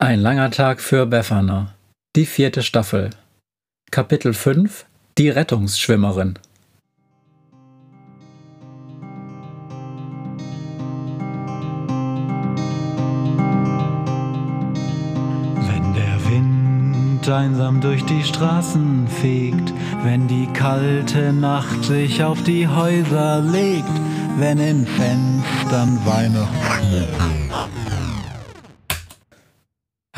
Ein langer Tag für Befana. Die vierte Staffel. Kapitel 5 Die Rettungsschwimmerin. Wenn der Wind einsam durch die Straßen fegt, wenn die kalte Nacht sich auf die Häuser legt, wenn in Fenstern Weihnachten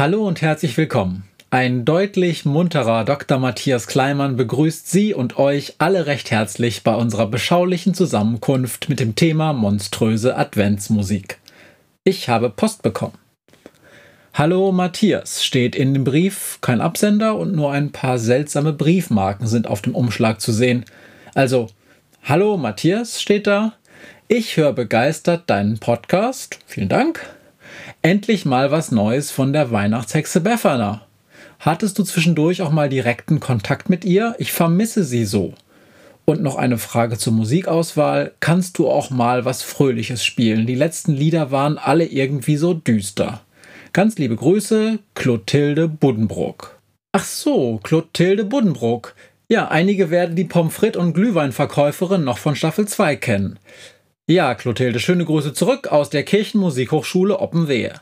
Hallo und herzlich willkommen. Ein deutlich munterer Dr. Matthias Kleimann begrüßt Sie und euch alle recht herzlich bei unserer beschaulichen Zusammenkunft mit dem Thema monströse Adventsmusik. Ich habe Post bekommen. Hallo Matthias steht in dem Brief, kein Absender und nur ein paar seltsame Briefmarken sind auf dem Umschlag zu sehen. Also, Hallo Matthias steht da. Ich höre begeistert deinen Podcast. Vielen Dank. Endlich mal was Neues von der Weihnachtshexe Befana. Hattest du zwischendurch auch mal direkten Kontakt mit ihr? Ich vermisse sie so. Und noch eine Frage zur Musikauswahl. Kannst du auch mal was Fröhliches spielen? Die letzten Lieder waren alle irgendwie so düster. Ganz liebe Grüße, Clotilde Buddenbrook. Ach so, Clotilde Buddenbrook. Ja, einige werden die Pommes frites und Glühweinverkäuferin noch von Staffel 2 kennen. Ja, Clotilde, schöne Grüße zurück aus der Kirchenmusikhochschule Oppenwehe.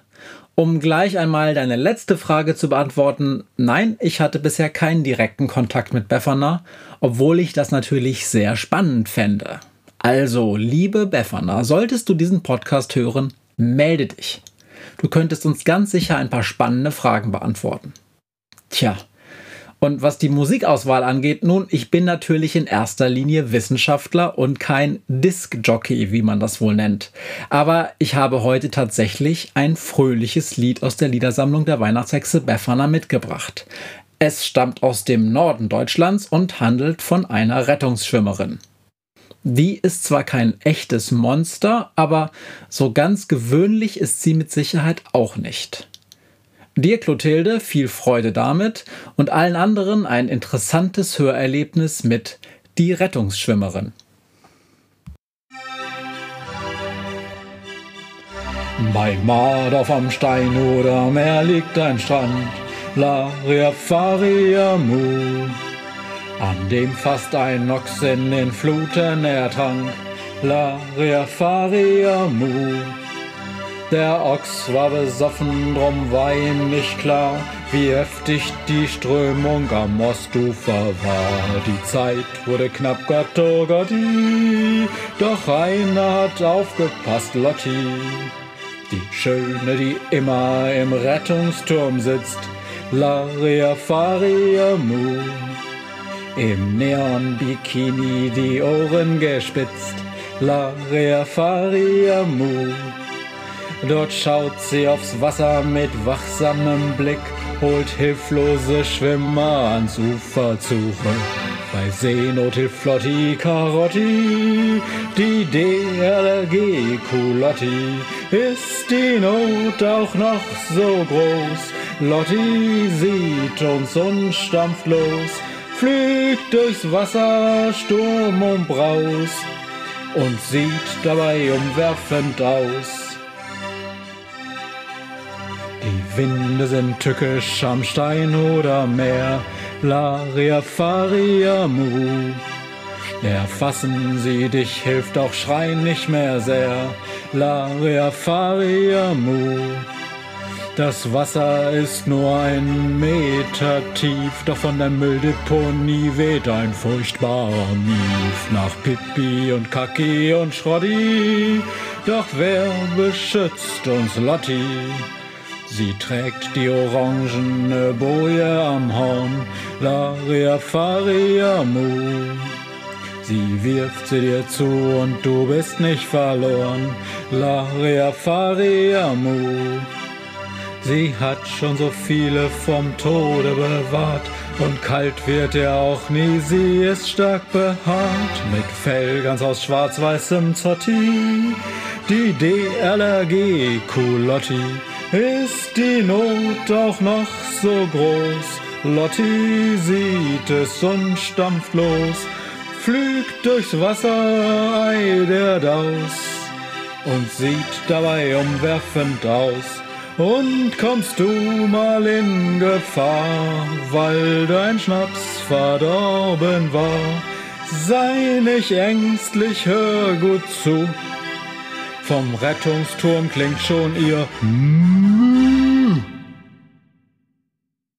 Um gleich einmal deine letzte Frage zu beantworten, nein, ich hatte bisher keinen direkten Kontakt mit Befana, obwohl ich das natürlich sehr spannend fände. Also, liebe Befana, solltest du diesen Podcast hören, melde dich. Du könntest uns ganz sicher ein paar spannende Fragen beantworten. Tja, und was die Musikauswahl angeht, nun, ich bin natürlich in erster Linie Wissenschaftler und kein Disc-Jockey, wie man das wohl nennt. Aber ich habe heute tatsächlich ein fröhliches Lied aus der Liedersammlung der Weihnachtshexe Befana mitgebracht. Es stammt aus dem Norden Deutschlands und handelt von einer Rettungsschwimmerin. Die ist zwar kein echtes Monster, aber so ganz gewöhnlich ist sie mit Sicherheit auch nicht. Dir, Clotilde, viel Freude damit und allen anderen ein interessantes Hörerlebnis mit Die Rettungsschwimmerin. Bei Mardorf am Stein oder Meer liegt ein Strand, La Faria Mu, an dem fast ein Ochs in den Fluten ertrank, La Faria Mu. Der Ochs war besoffen, drum war ihm nicht klar, wie heftig die Strömung am Ostufer war. Die Zeit wurde knapp, Gott, oh Gotti, doch einer hat aufgepasst, Lotti. Die Schöne, die immer im Rettungsturm sitzt, Laria Faria Mu. Im Neon-Bikini die Ohren gespitzt, Laria Faria Mu. Dort schaut sie aufs Wasser mit wachsamem Blick, holt hilflose Schwimmer ans Ufer zurück. Bei Seenot hilft Flotti Karotti, die DLG Kulotti. Ist die Not auch noch so groß? Lotti sieht uns und stampft los, fliegt durchs Wasser, Sturm und Braus und sieht dabei umwerfend aus. Winde sind tückisch am Stein oder Meer, Laria Faria Mu. Erfassen sie dich, hilft auch Schreien nicht mehr sehr, Laria Faria Mu. Das Wasser ist nur ein Meter tief, doch von der Mülldeponie weht ein furchtbarer Mief nach Pippi und Kaki und Schrotti. Doch wer beschützt uns Lotti? Sie trägt die orangene Boje am Horn, Laria Faria Mu. Sie wirft sie dir zu und du bist nicht verloren, Laria Faria Mu. Sie hat schon so viele vom Tode bewahrt und kalt wird ihr auch nie, sie ist stark behaart, mit Fell ganz aus schwarz-weißem Zotti, die DLRG Kulotti ist die Not auch noch so groß? Lotti sieht es und stampft los, flügt durchs Wasser, eidet aus und sieht dabei umwerfend aus. Und kommst du mal in Gefahr, weil dein Schnaps verdorben war, sei nicht ängstlich, hör gut zu. Vom Rettungsturm klingt schon ihr